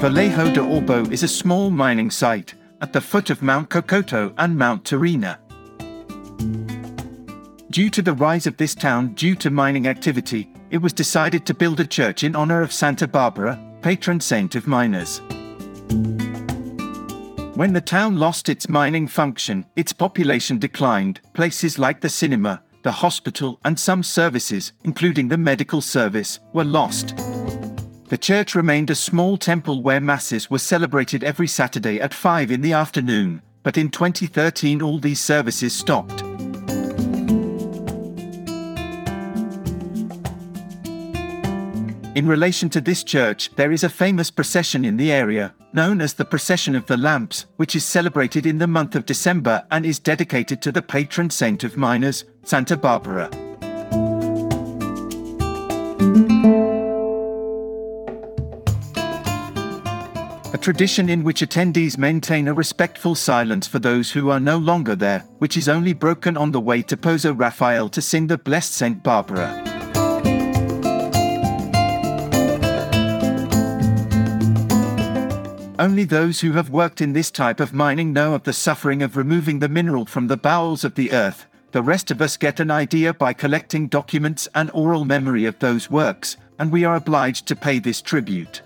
Vallejo de Orbó is a small mining site at the foot of Mount Cocoto and Mount Torina. Due to the rise of this town due to mining activity, it was decided to build a church in honor of Santa Barbara, patron saint of miners. When the town lost its mining function, its population declined. Places like the cinema, the hospital, and some services, including the medical service, were lost. The church remained a small temple where masses were celebrated every Saturday at 5 in the afternoon, but in 2013 all these services stopped. In relation to this church, there is a famous procession in the area, known as the Procession of the Lamps, which is celebrated in the month of December and is dedicated to the patron saint of miners, Santa Barbara. A tradition in which attendees maintain a respectful silence for those who are no longer there, which is only broken on the way to Pozo Rafael to sing the Blessed Saint Barbara. Only those who have worked in this type of mining know of the suffering of removing the mineral from the bowels of the earth. The rest of us get an idea by collecting documents and oral memory of those works, and we are obliged to pay this tribute.